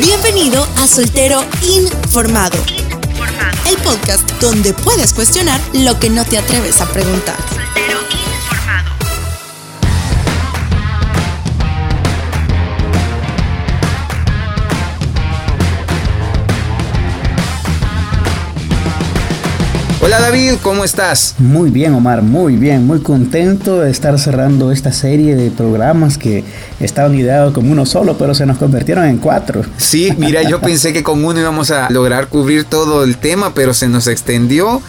Bienvenido a Soltero Informado, el podcast donde puedes cuestionar lo que no te atreves a preguntar. Hola David, ¿cómo estás? Muy bien Omar, muy bien, muy contento de estar cerrando esta serie de programas que estaban ideados como uno solo, pero se nos convirtieron en cuatro. Sí, mira, yo pensé que con uno íbamos a lograr cubrir todo el tema, pero se nos extendió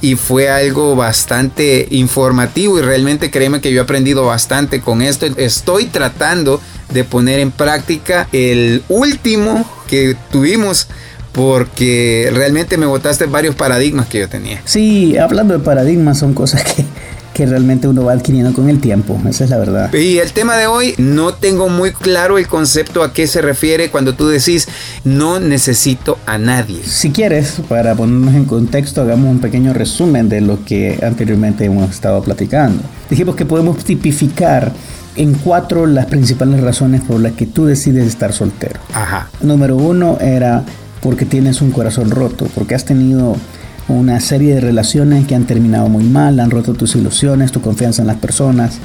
y fue algo bastante informativo y realmente créeme que yo he aprendido bastante con esto. Estoy tratando de poner en práctica el último que tuvimos porque realmente me botaste varios paradigmas que yo tenía. Sí, hablando de paradigmas son cosas que, que realmente uno va adquiriendo con el tiempo, esa es la verdad. Y el tema de hoy, no tengo muy claro el concepto a qué se refiere cuando tú decís no necesito a nadie. Si quieres, para ponernos en contexto, hagamos un pequeño resumen de lo que anteriormente hemos estado platicando. Dijimos que podemos tipificar en cuatro las principales razones por las que tú decides estar soltero. Ajá. Número uno era porque tienes un corazón roto, porque has tenido una serie de relaciones que han terminado muy mal, han roto tus ilusiones, tu confianza en las personas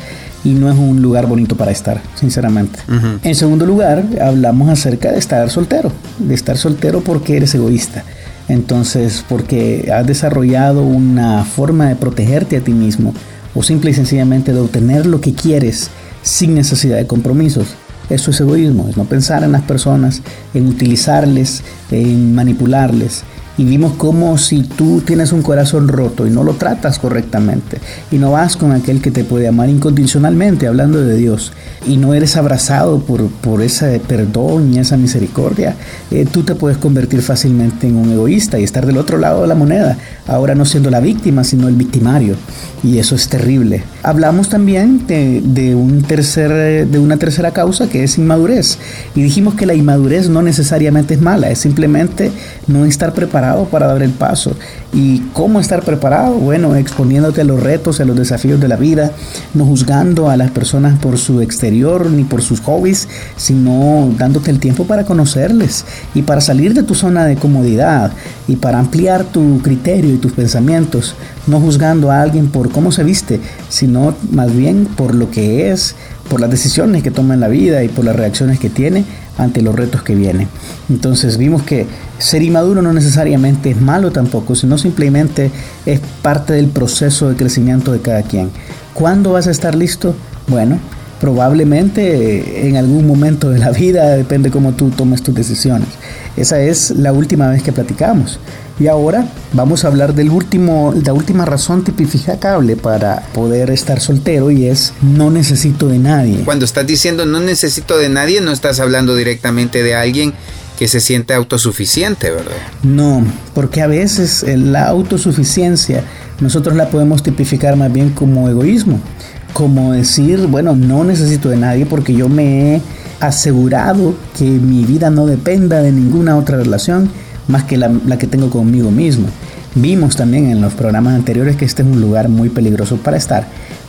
y no es un lugar bonito para estar, sinceramente. En segundo lugar, hablamos acerca de estar soltero, de estar soltero porque eres egoísta. Entonces, porque has desarrollado una forma de protegerte a ti mismo o simple y sencillamente de obtener lo que quieres sin necesidad de compromisos. Eso es egoísmo, es no pensar en las personas, en utilizarles, en manipularles y vimos como si tú tienes un corazón roto y no lo tratas correctamente y no vas con aquel que te puede amar incondicionalmente, hablando de Dios, y no eres abrazado por, por ese perdón y esa misericordia, eh, tú te puedes convertir fácilmente en un egoísta y estar del otro lado de la moneda, ahora no siendo la víctima, sino el victimario. Y eso es terrible. Hablamos también de, de, un tercer, de una tercera causa que es inmadurez. Y dijimos que la inmadurez no necesariamente es mala, es simplemente no estar preparado para dar el paso. ¿Y cómo estar preparado? Bueno, exponiéndote a los retos, a los desafíos de la vida, no juzgando a las personas por su exterior ni por sus hobbies, sino dándote el tiempo para conocerles y para salir de tu zona de comodidad y para ampliar tu criterio y tus pensamientos, no juzgando a alguien por cómo se viste, sino más bien por lo que es, por las decisiones que toma en la vida y por las reacciones que tiene ante los retos que vienen. Entonces vimos que ser inmaduro no necesariamente es malo tampoco, sino simplemente es parte del proceso de crecimiento de cada quien. ¿Cuándo vas a estar listo? Bueno, probablemente en algún momento de la vida, depende cómo tú tomes tus decisiones. Esa es la última vez que platicamos. Y ahora vamos a hablar del último, la última razón tipificable para poder estar soltero y es no necesito de nadie. Cuando estás diciendo no necesito de nadie, no estás hablando directamente de alguien que se siente autosuficiente, ¿verdad? No, porque a veces la autosuficiencia nosotros la podemos tipificar más bien como egoísmo, como decir, bueno, no necesito de nadie porque yo me he asegurado que mi vida no dependa de ninguna otra relación más que la, que tengo conmigo mismo. Vimos también en los programas anteriores que este es un lugar muy peligroso para estar,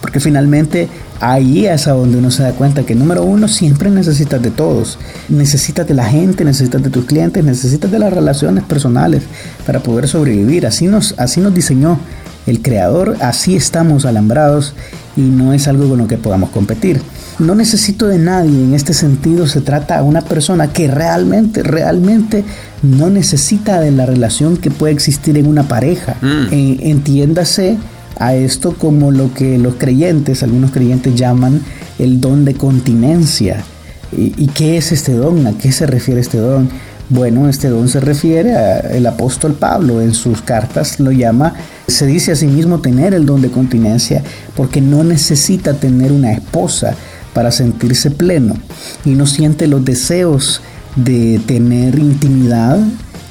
porque finalmente ahí es a donde uno se da cuenta que número uno siempre necesitas de todos, necesitas de la gente, necesitas de tus clientes, necesitas de las relaciones personales para poder sobrevivir. Así nos, así nos diseñó el creador, así estamos alambrados y no es algo con lo que podamos competir. No necesito de nadie, en este sentido se trata a una persona que realmente, realmente no necesita de la relación que puede existir en una pareja. Mm. Eh, entiéndase a esto como lo que los creyentes, algunos creyentes llaman el don de continencia. ¿Y, qué es este don? ¿A qué se refiere este don? Bueno, este don se refiere al apóstol Pablo en sus cartas, lo llama, se dice a sí mismo tener el don de continencia porque no necesita tener una esposa para sentirse pleno y no siente los deseos de tener intimidad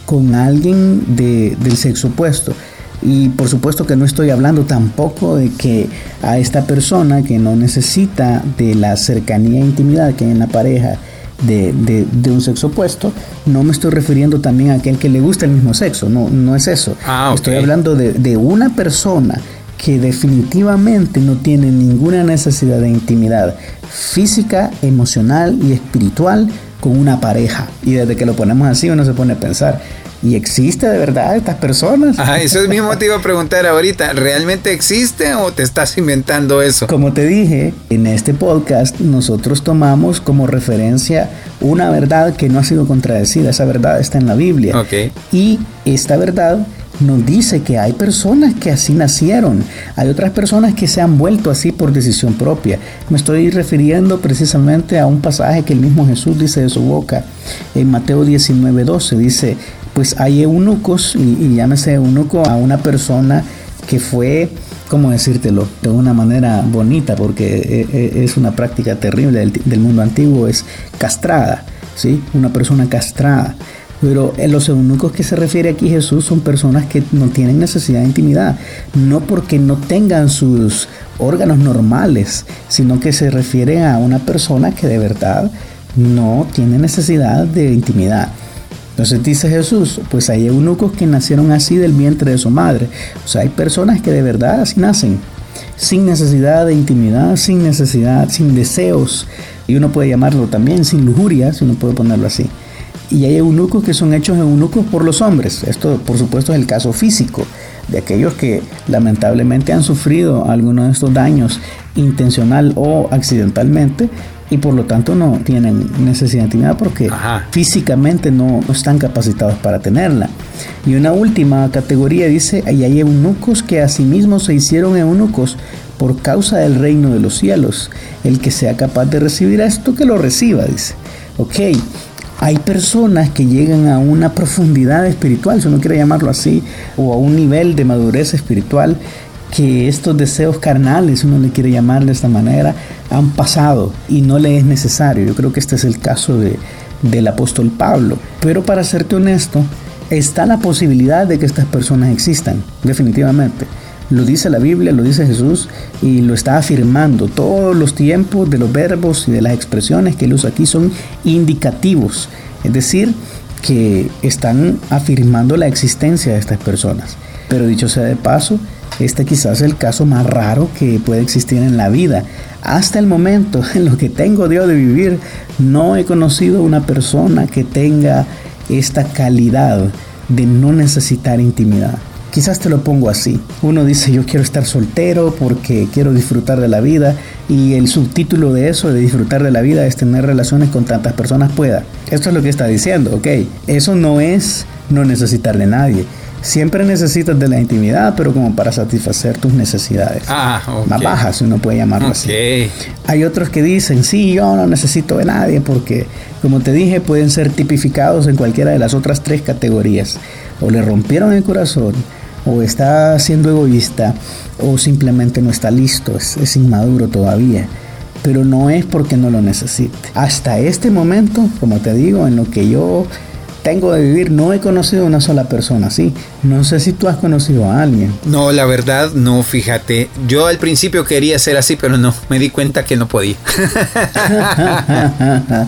con alguien del sexo opuesto. Y por supuesto que no estoy hablando tampoco de que a esta persona que no necesita de la cercanía e intimidad que hay en la pareja de, un sexo opuesto, no me estoy refiriendo también a aquel que le gusta el mismo sexo, no, no es eso. Ah, estoy hablando de, de una persona que definitivamente no tiene ninguna necesidad de intimidad física, emocional y espiritual con una pareja. Y desde que lo ponemos así uno se pone a pensar, ¿y existe de verdad estas personas? Ah, eso es mismo te iba a preguntar ahorita, ¿realmente existe o te estás inventando eso? Como te dije, en este podcast nosotros tomamos como referencia una verdad que no ha sido contradecida, esa verdad está en la Biblia. Ok. Y esta verdad nos dice que hay personas que así nacieron, hay otras personas que se han vuelto así por decisión propia. Me estoy refiriendo precisamente a un pasaje que el mismo Jesús dice de su boca en Mateo 19, 12. Dice, pues hay eunucos, y, llámese eunuco a una persona que fue, ¿cómo decírtelo? De una manera bonita, porque eh, eh, es una práctica terrible del, del mundo antiguo, es castrada, ¿sí? Una persona castrada. Pero en los eunucos que se refiere aquí Jesús son personas que no tienen necesidad de intimidad, no porque no tengan sus órganos normales, sino que se refiere a una persona que de verdad no tiene necesidad de intimidad. Entonces dice Jesús, pues hay eunucos que nacieron así del vientre de su madre. O sea, hay personas que de verdad así nacen, sin necesidad de intimidad, sin necesidad, sin deseos. Y uno puede llamarlo también sin lujuria, si uno puede ponerlo así y hay eunucos que son hechos eunucos por los hombres. Esto, por supuesto, es el caso físico de aquellos que lamentablemente han sufrido alguno de estos daños intencional o accidentalmente y por lo tanto no tienen necesidad de intimidad porque Ajá. físicamente no, están capacitados para tenerla. Y una última categoría dice, hay eunucos que asimismo se hicieron eunucos por causa del reino de los cielos. El que sea capaz de recibir esto, que lo reciba, dice. Ok, hay personas que llegan a una profundidad espiritual, si uno quiere llamarlo así, o a un nivel de madurez espiritual que estos deseos carnales, uno le quiere llamar de esta manera, han pasado y no le es necesario. Yo creo que este es el caso de, del apóstol Pablo. Pero para serte honesto, está la posibilidad de que estas personas existan, definitivamente. Lo dice la Biblia, lo dice Jesús y lo está afirmando. Todos los tiempos de los verbos y de las expresiones que él usa aquí son indicativos. Es decir, que están afirmando la existencia de estas personas. Pero dicho sea de paso, este quizás es el caso más raro que puede existir en la vida. Hasta el momento, en lo que tengo Dios de vivir, no he conocido una persona que tenga esta calidad de no necesitar intimidad. Quizás te lo pongo así. Uno dice yo quiero estar soltero porque quiero disfrutar de la vida y el subtítulo de eso, de disfrutar de la vida, es tener relaciones con tantas personas pueda. Esto es lo que está diciendo, ok. Eso no es no necesitar de nadie. Siempre necesitas de la intimidad, pero como para satisfacer tus necesidades. Ah, ok. Más bajas, si uno puede llamarlo así. Ok. Hay otros que dicen, sí, yo no necesito de nadie porque, como te dije, pueden ser tipificados en cualquiera de las otras tres categorías. O le rompieron el corazón, o está siendo egoísta, o simplemente no está listo, es, es inmaduro todavía. Pero no es porque no lo necesite. Hasta este momento, como te digo, en lo que yo tengo de vivir, no he conocido a una sola persona así. No sé si tú has conocido a alguien. No, la verdad, no, fíjate. Yo al principio quería ser así, pero no, me di cuenta que no podía.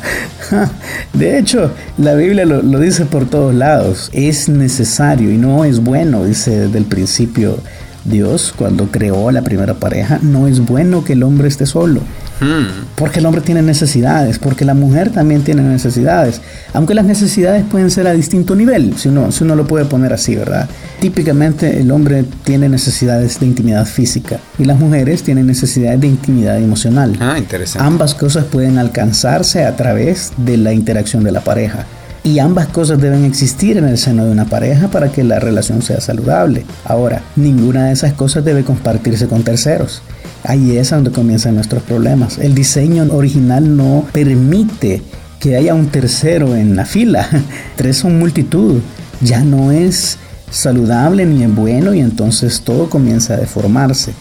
De hecho, la Biblia lo, lo, dice por todos lados. Es necesario y no es bueno, dice desde el principio Dios, cuando creó la primera pareja, no es bueno que el hombre esté solo. Hmm. Porque el hombre tiene necesidades, porque la mujer también tiene necesidades. Aunque las necesidades pueden ser a distinto nivel, si uno, si uno lo puede poner así, ¿verdad? Típicamente el hombre tiene necesidades de intimidad física y las mujeres tienen necesidades de intimidad emocional. Ah, interesante. Ambas cosas pueden alcanzarse a través de la interacción de la pareja. Y ambas cosas deben existir en el seno de una pareja para que la relación sea saludable. Ahora, ninguna de esas cosas debe compartirse con terceros. Ahí es donde comienzan nuestros problemas. El diseño original no permite que haya un tercero en la fila. Tres son multitud. Ya no es saludable ni es bueno y entonces todo comienza a deformarse.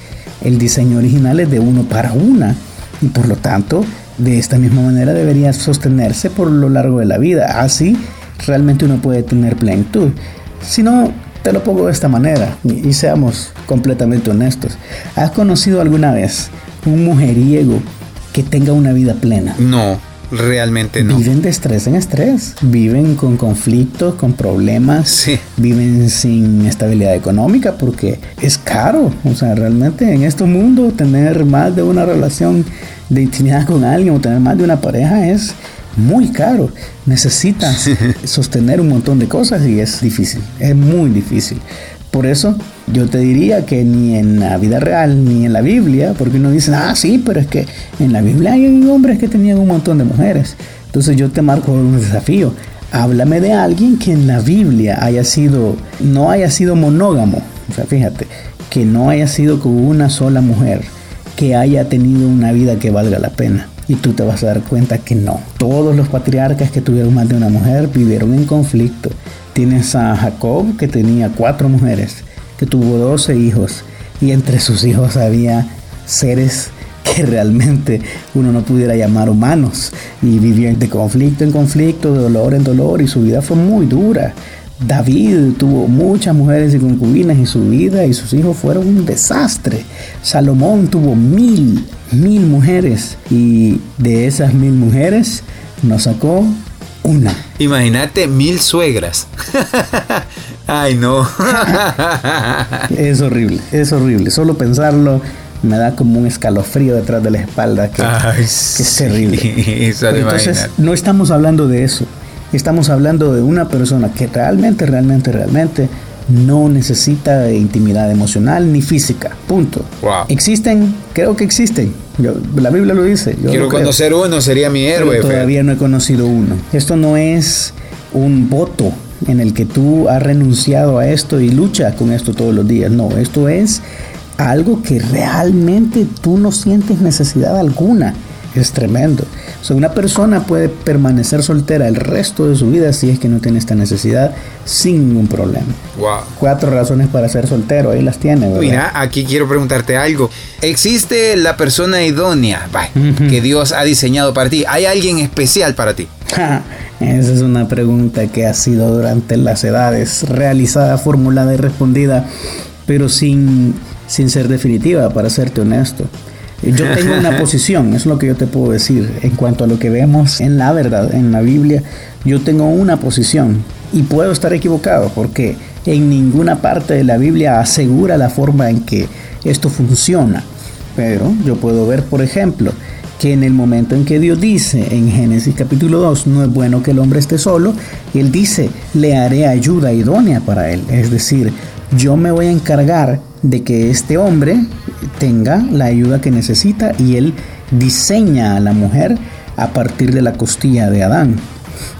El diseño original es de uno para una y por lo tanto de esta misma manera debería sostenerse por lo largo de la vida. Así realmente uno puede tener plenitud. Si no, te lo pongo de esta manera y, seamos completamente honestos. ¿Has conocido alguna vez un mujeriego que tenga una vida plena? No, realmente no. Viven de estrés en estrés, viven con conflictos, con problemas, Sí. viven sin estabilidad económica porque es caro. O sea, realmente en este mundo tener más de una relación de intimidad con alguien o tener más de una pareja es muy caro. Necesitas sostener un montón de cosas y es difícil, es muy difícil. Por eso yo te diría que ni en la vida real ni en la Biblia, porque uno dice, ah, sí, pero es que en la Biblia hay hombres que tenían un montón de mujeres. Entonces yo te marco un desafío. Háblame de alguien que en la Biblia haya sido, no haya sido monógamo. O sea, fíjate, que no haya sido con una sola mujer, que haya tenido una vida que valga la pena. Y tú te vas a dar cuenta que no. Todos los patriarcas que tuvieron más de una mujer vivieron en conflicto. Tienes a Jacob que tenía cuatro mujeres, que tuvo doce hijos y entre sus hijos había seres que realmente uno no pudiera llamar humanos y vivió de conflicto en conflicto, de dolor en dolor y su vida fue muy dura. David tuvo muchas mujeres y concubinas y su vida y sus hijos fueron un desastre. Salomón tuvo mil, mil mujeres y de esas mil mujeres nos sacó una. Imagínate mil suegras. Ay, no. es horrible, es horrible. Solo pensarlo me da como un escalofrío detrás de la espalda que, es terrible. Entonces, no estamos hablando de eso. Estamos hablando de una persona que realmente, realmente, realmente no necesita intimidad emocional ni física. Punto. Existen, creo que existen. la Biblia lo dice. Quiero conocer uno, sería mi héroe. todavía no he conocido uno. Esto no es un voto en el que tú has renunciado a esto y lucha con esto todos los días. No, esto es algo que realmente tú no sientes necesidad alguna. Es tremendo. O sea, una persona puede permanecer soltera el resto de su vida si es que no tiene esta necesidad sin ningún problema. Wow. Cuatro razones para ser soltero, ahí las tiene. ¿verdad? Mira, aquí quiero preguntarte algo. ¿Existe la persona idónea que Dios ha diseñado para ti? ¿Hay alguien especial para ti? Esa es una pregunta que ha sido durante las edades realizada, formulada y respondida, pero sin, sin ser definitiva, para serte honesto. Yo tengo una posición, es lo que yo te puedo decir en cuanto a lo que vemos en la verdad, en la Biblia. Yo tengo una posición y puedo estar equivocado porque en ninguna parte de la Biblia asegura la forma en que esto funciona. Pero yo puedo ver, por ejemplo, que en el momento en que Dios dice en Génesis capítulo 2, no es bueno que el hombre esté solo, Él dice, le haré ayuda idónea para él. Es decir, yo me voy a encargar de que este hombre tenga la ayuda que necesita y él diseña a la mujer a partir de la costilla de Adán.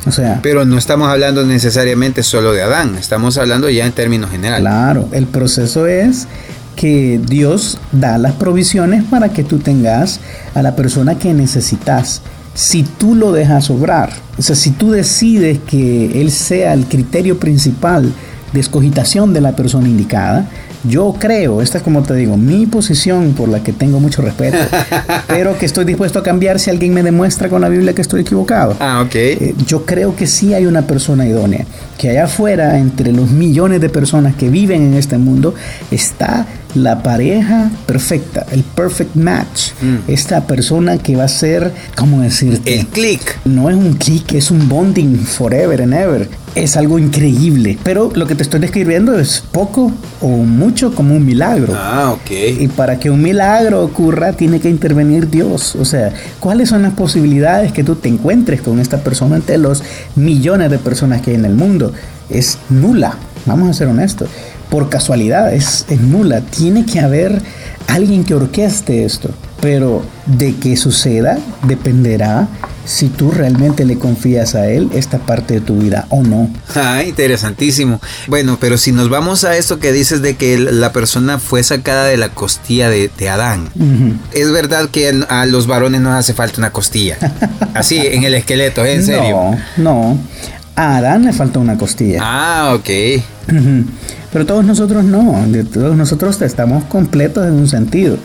O sea, pero no estamos hablando necesariamente solo de Adán, estamos hablando ya en términos generales. Claro, el proceso es que Dios da las provisiones para que tú tengas a la persona que necesitas. Si tú lo dejas obrar, o sea, si tú decides que Él sea el criterio principal de escogitación de la persona indicada, yo creo, esta es como te digo, mi posición por la que tengo mucho respeto, pero que estoy dispuesto a cambiar si alguien me demuestra con la Biblia que estoy equivocado. Ah, ok. Eh, yo creo que sí hay una persona idónea, que allá afuera, entre los millones de personas que viven en este mundo, está la pareja perfecta, el perfect match. Mm. Esta persona que va a ser, ¿cómo decirte? El click. No es un click, es un bonding forever and ever. Es algo increíble. Pero lo que te estoy describiendo es poco o mucho como un milagro. Ah, ok. Y para que un milagro ocurra, tiene que intervenir Dios. O sea, ¿cuáles son las posibilidades que tú te encuentres con esta persona entre los millones de personas que hay en el mundo? Es nula. Vamos a ser honestos por casualidad, es, nula. Tiene que haber alguien que orqueste esto. Pero de que suceda dependerá si tú realmente le confías a él esta parte de tu vida o no. Ah, interesantísimo. Bueno, pero si nos vamos a esto que dices de que la persona fue sacada de la costilla de, Adán, es verdad que a los varones no hace falta una costilla. Así, en el esqueleto, ¿eh? en serio. No, no. A Adán le falta una costilla. Ah, ok. Pero todos nosotros no, todos nosotros estamos completos en un sentido.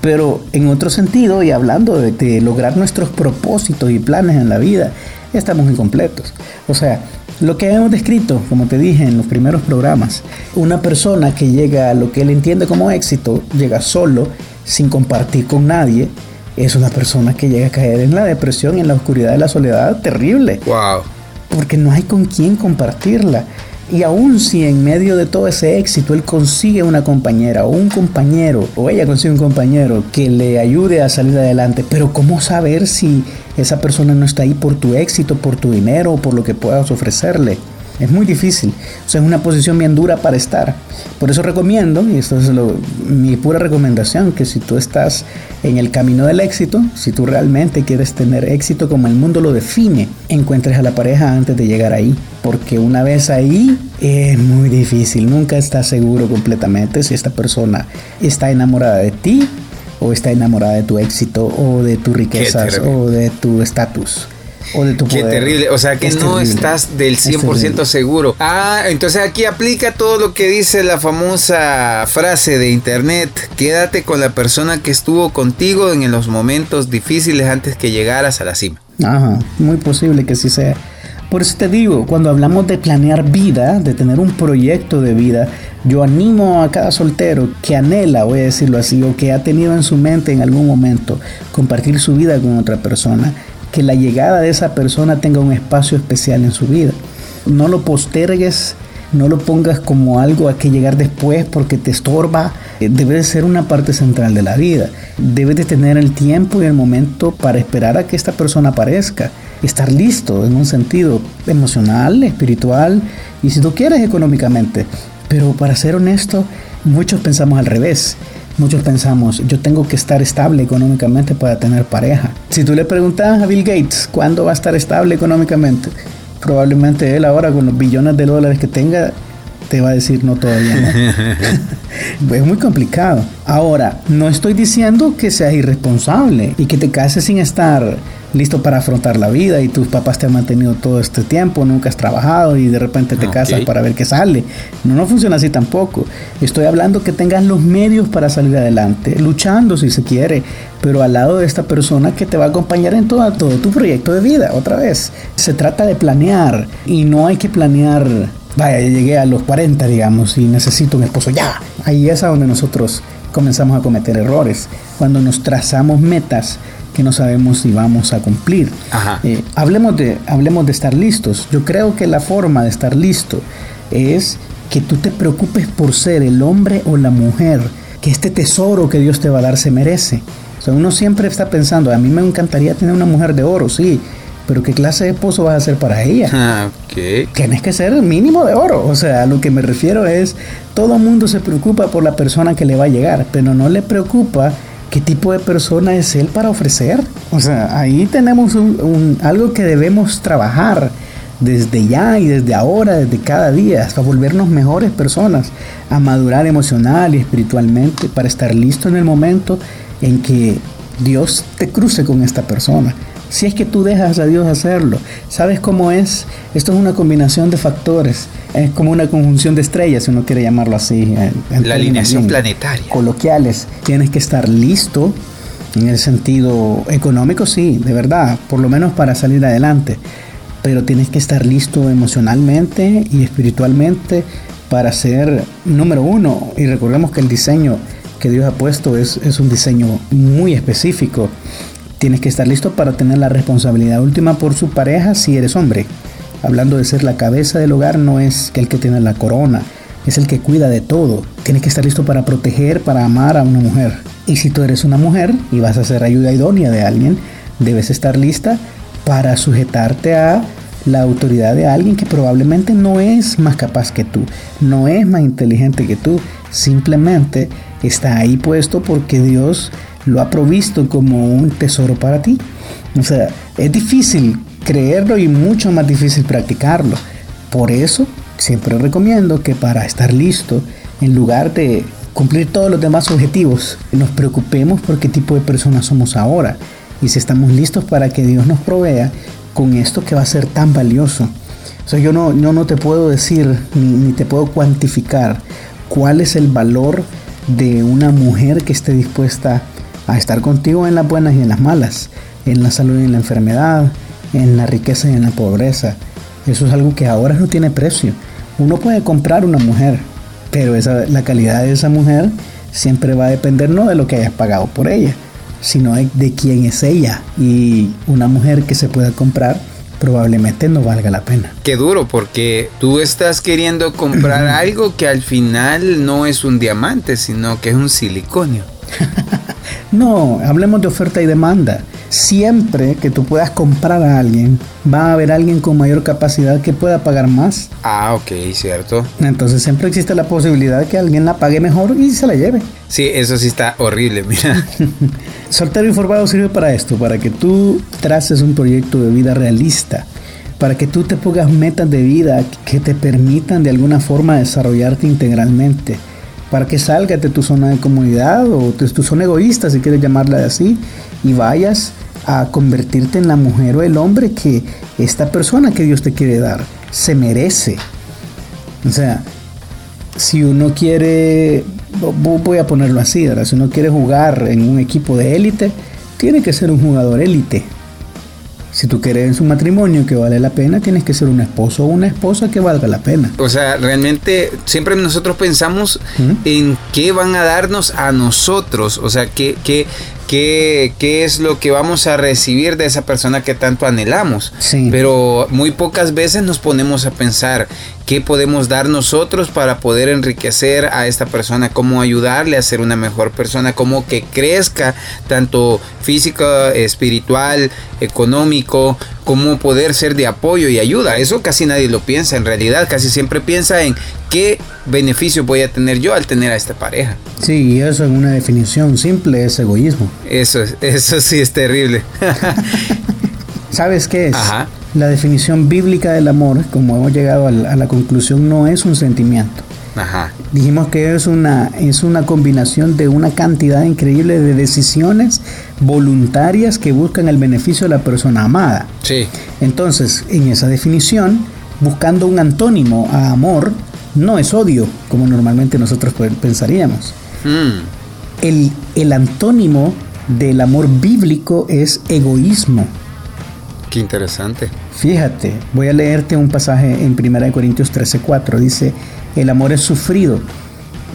Pero en otro sentido, y hablando de, lograr nuestros propósitos y planes en la vida, estamos incompletos. O sea, lo que hemos descrito, como te dije en los primeros programas, una persona que llega a lo que él entiende como éxito, llega solo, sin compartir con nadie, es una persona que llega a caer en la depresión y en la oscuridad de la soledad terrible. Wow. Porque no hay con quién compartirla. Y aún si en medio de todo ese éxito él consigue una compañera o un compañero o ella consigue un compañero que le ayude a salir adelante, pero ¿cómo saber si esa persona no está ahí por tu éxito, por tu dinero o por lo que puedas ofrecerle? Es muy difícil. O sea, es una posición bien dura para estar. Por eso recomiendo, y esto es mi pura recomendación, que si tú estás en el camino del éxito, si tú realmente quieres tener éxito como el mundo lo define, encuentres a la pareja antes de llegar ahí. Porque una vez ahí es muy difícil. Nunca estás seguro completamente si esta persona está enamorada de ti o está enamorada de tu éxito o de tus riquezas o de tu estatus o de tu Qué terrible, o sea que no estás del 100% seguro. Ah, entonces aquí aplica todo lo que dice la famosa frase de internet, quédate con la persona que estuvo contigo en los momentos difíciles antes que llegaras a la cima. Ajá, muy posible que sí sea. Por eso te digo, cuando hablamos de planear vida, de tener un proyecto de vida, yo animo a cada soltero que anhela, voy a decirlo así, o que ha tenido en su mente en algún momento compartir su vida con otra persona, que la llegada de esa persona tenga un espacio especial en su vida. No lo postergues, no lo pongas como algo a que llegar después porque te estorba. Eh, debe de ser una parte central de la vida. Debes de tener el tiempo y el momento para esperar a que esta persona aparezca. Estar listo en un sentido emocional, espiritual y si tú quieres económicamente. Pero para ser honesto, muchos pensamos al revés. Muchos pensamos, yo tengo que estar estable económicamente para tener pareja. Si tú le preguntas a Bill Gates cuándo va a estar estable económicamente, probablemente él ahora con los billones de dólares que tenga te va a decir no todavía. es muy complicado. Ahora, no estoy diciendo que seas irresponsable y que te cases sin estar listo para afrontar la vida y tus papás te han mantenido todo este tiempo, nunca has trabajado y de repente te casas para ver qué sale. No, no funciona así tampoco. Estoy hablando que tengas los medios para salir adelante, luchando si se quiere, pero al lado de esta persona que te va a acompañar en todo, todo tu proyecto de vida, otra vez. Se trata de planear y no hay que planear vaya, llegué a los 40, digamos, y necesito un esposo ya. Ahí es a donde nosotros comenzamos a cometer errores. Cuando nos trazamos metas que no sabemos si vamos a cumplir. Eh, hablemos, de, hablemos de estar listos. Yo creo que la forma de estar listo es que tú te preocupes por ser el hombre o la mujer que este tesoro que Dios te va a dar se merece. O sea, uno siempre está pensando, a mí me encantaría tener una mujer de oro, sí, pero ¿qué clase de esposo vas a ser para ella? Ah, Tienes que ser mínimo de oro. O sea, a lo que me refiero es, todo el mundo se preocupa por la persona que le va a llegar, pero no le preocupa qué tipo de persona es él para ofrecer. O sea, ahí tenemos algo que debemos trabajar desde ya y desde ahora, desde cada día, hasta volvernos mejores personas, a madurar emocional y espiritualmente para estar listo en el momento en que Dios te cruce con esta persona si es que tú dejas a Dios hacerlo. ¿Sabes cómo es? Esto es una combinación de factores. Es como una conjunción de estrellas, si uno quiere llamarlo así. La alineación planetaria. Coloquiales. Tienes que estar listo en el sentido económico, sí, de verdad, por lo menos para salir adelante. Pero tienes que estar listo emocionalmente y espiritualmente para ser número uno. Y recordemos que el diseño que Dios ha puesto es, es un diseño muy específico Tienes que estar listo para tener la responsabilidad última por su pareja si eres hombre. Hablando de ser la cabeza del hogar, no es el que tiene la corona, es el que cuida de todo. Tienes que estar listo para proteger, para amar a una mujer. Y si tú eres una mujer y vas a ser ayuda idónea de alguien, debes estar lista para sujetarte a la autoridad de alguien que probablemente no es más capaz que tú, no es más inteligente que tú, simplemente está ahí puesto porque Dios lo ha provisto como un tesoro para ti. O sea, es difícil creerlo y mucho más difícil practicarlo. Por eso, siempre recomiendo que para estar listo, en lugar de cumplir todos los demás objetivos, nos preocupemos por qué tipo de personas somos ahora y si estamos listos para que Dios nos provea con esto que va a ser tan valioso. O sea, yo no, no te puedo decir ni, ni te puedo cuantificar cuál es el valor de una mujer que esté dispuesta a estar contigo en las buenas y en las malas, en la salud y en la enfermedad, en la riqueza y en la pobreza. Eso es algo que ahora no tiene precio. Uno puede comprar una mujer, pero esa, la calidad de esa mujer siempre va a depender no de lo que hayas pagado por ella, sino de, de quién es ella. Y una mujer que se pueda comprar probablemente no valga la pena. Qué duro, porque tú estás queriendo comprar algo que al final no es un diamante, sino que es un siliconio. No, hablemos de oferta y demanda. Siempre que tú puedas comprar a alguien, va a haber alguien con mayor capacidad que pueda pagar más. Ah, ok, cierto. Entonces siempre existe la posibilidad de que alguien la pague mejor y se la lleve. Sí, eso sí está horrible, mira. Soltero informado sirve para esto, para que tú traces un proyecto de vida realista, para que tú te pongas metas de vida que te permitan de alguna forma desarrollarte integralmente para que salgas de tu zona de comunidad o de tu zona egoísta, si quieres llamarla así, y vayas a convertirte en la mujer o el hombre que esta persona que Dios te quiere dar se merece. O sea, si uno quiere, voy a ponerlo así, si uno quiere jugar en un equipo de élite, tiene que ser un jugador élite. Si tú quieres un matrimonio que vale la pena, tienes que ser un esposo o una esposa que valga la pena. O sea, realmente siempre nosotros pensamos en qué van a darnos a nosotros. O sea, qué, qué, qué, qué es lo que vamos a recibir de esa persona que tanto anhelamos. Pero muy pocas veces nos ponemos a pensar qué podemos dar nosotros para poder enriquecer a esta persona, cómo ayudarle a ser una mejor persona, cómo que crezca tanto físico, espiritual, económico, cómo poder ser de apoyo y ayuda. Eso casi nadie lo piensa en realidad, casi siempre piensa en qué beneficio voy a tener yo al tener a esta pareja. Sí, eso en una definición simple es egoísmo. Eso, eso sí es terrible. ¿Sabes qué es? La definición bíblica del amor, como hemos llegado a la, conclusión, no es un sentimiento. Ajá. Dijimos que es una, es una combinación de una cantidad increíble de decisiones voluntarias que buscan el beneficio de la persona amada. Sí. Entonces, en esa definición, buscando un antónimo a amor, no es odio, como normalmente nosotros pensaríamos. Hmm. El, el antónimo del amor bíblico es egoísmo. Qué interesante. Fíjate, voy a leerte un pasaje en 1 Corintios 13:4. Dice, el amor es sufrido,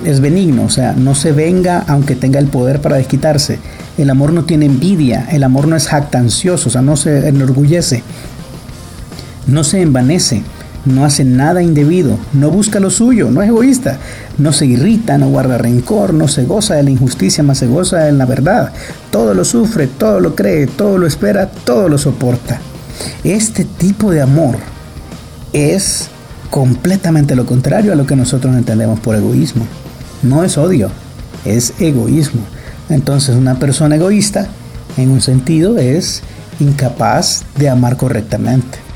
es benigno, o sea, no se venga aunque tenga el poder para desquitarse. El amor no tiene envidia, el amor no es jactancioso, o sea, no se enorgullece, no se envanece, no hace nada indebido, no busca lo suyo, no es egoísta, no se irrita, no guarda rencor, no se goza de la injusticia, más se goza de la verdad. Todo lo sufre, todo lo cree, todo lo espera, todo lo soporta. Este tipo de amor es completamente lo contrario a lo que nosotros entendemos por egoísmo. No es odio, es egoísmo. Entonces una persona egoísta, en un sentido, es incapaz de amar correctamente.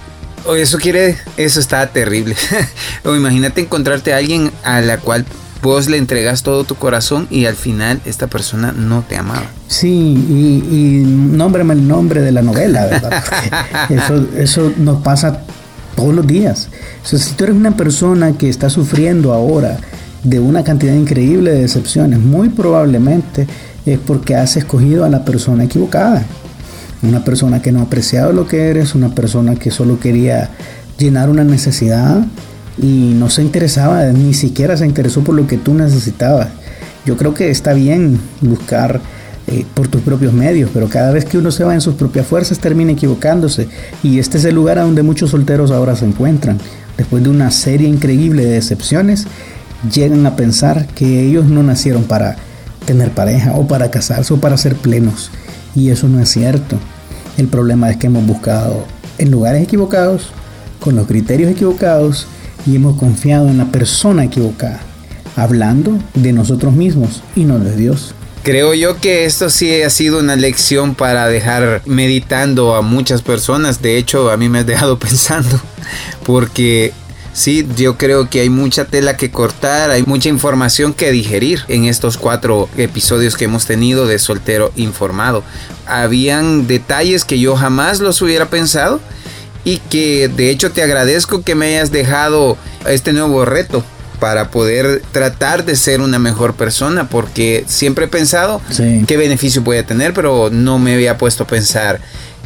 O eso quiere, eso está terrible. o imagínate encontrarte a alguien a la cual vos le entregas todo tu corazón y al final esta persona no te amaba. Sí, y, y nómbrame el nombre de la novela, ¿verdad? eso, eso nos pasa todos los días. O sea, si tú eres una persona que está sufriendo ahora de una cantidad increíble de decepciones, muy probablemente es porque has escogido a la persona equivocada una persona que no ha apreciado lo que eres, una persona que solo quería llenar una necesidad y no se interesaba, ni siquiera se interesó por lo que tú necesitabas. Yo creo que está bien buscar eh, por tus propios medios, pero cada vez que uno se va en sus propias fuerzas termina equivocándose. Y este es el lugar a donde muchos solteros ahora se encuentran. Después de una serie increíble de decepciones, llegan a pensar que ellos no nacieron para tener pareja o para casarse o para ser plenos. Y eso no es cierto. El problema es que hemos buscado en lugares equivocados, con los criterios equivocados y hemos confiado en la persona equivocada, hablando de nosotros mismos y no de Dios. Creo yo que esto sí ha sido una lección para dejar meditando a muchas personas. De hecho, a mí me ha dejado pensando. Porque Sí, yo creo que hay mucha tela que cortar, hay mucha información que digerir en estos cuatro episodios que hemos tenido de Soltero Informado. Habían detalles que yo jamás los hubiera pensado y que de hecho te agradezco que me hayas dejado este nuevo reto para poder tratar de ser una mejor persona porque siempre he pensado qué beneficio voy a tener pero no me había puesto a pensar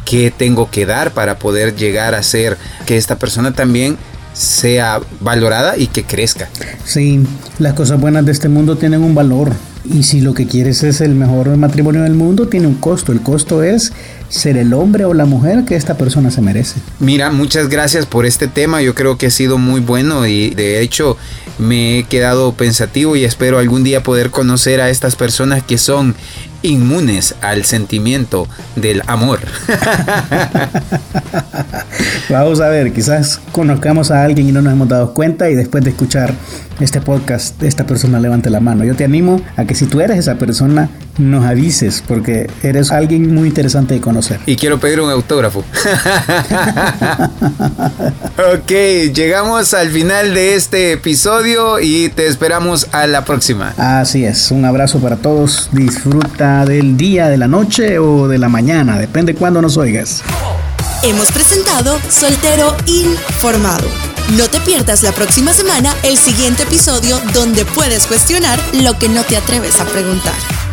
qué tengo que dar para poder llegar a ser que esta persona también sea valorada y que crezca. Sí, las cosas buenas de este mundo tienen un valor. Y si lo que quieres es el mejor matrimonio del mundo, tiene un costo. El costo es ser el hombre o la mujer que esta persona se merece. Mira, muchas gracias por este tema. Yo creo que ha sido muy bueno y de hecho me he quedado pensativo y espero algún día poder conocer a estas personas que son inmunes al sentimiento del amor. Vamos a ver, quizás conozcamos a alguien y no nos hemos dado cuenta y después de escuchar este podcast, esta persona levante la mano. Yo te animo a que si tú eres esa persona, nos avises porque eres alguien muy interesante de conocer. Y quiero pedir un autógrafo. ok, llegamos al final de este episodio y te esperamos a la próxima. Así es, un abrazo para todos. Disfruta del día, de la noche o de la mañana, depende cuándo nos oigas. Hemos presentado Soltero Informado. No te pierdas la próxima semana el siguiente episodio donde puedes cuestionar lo que no te atreves a preguntar.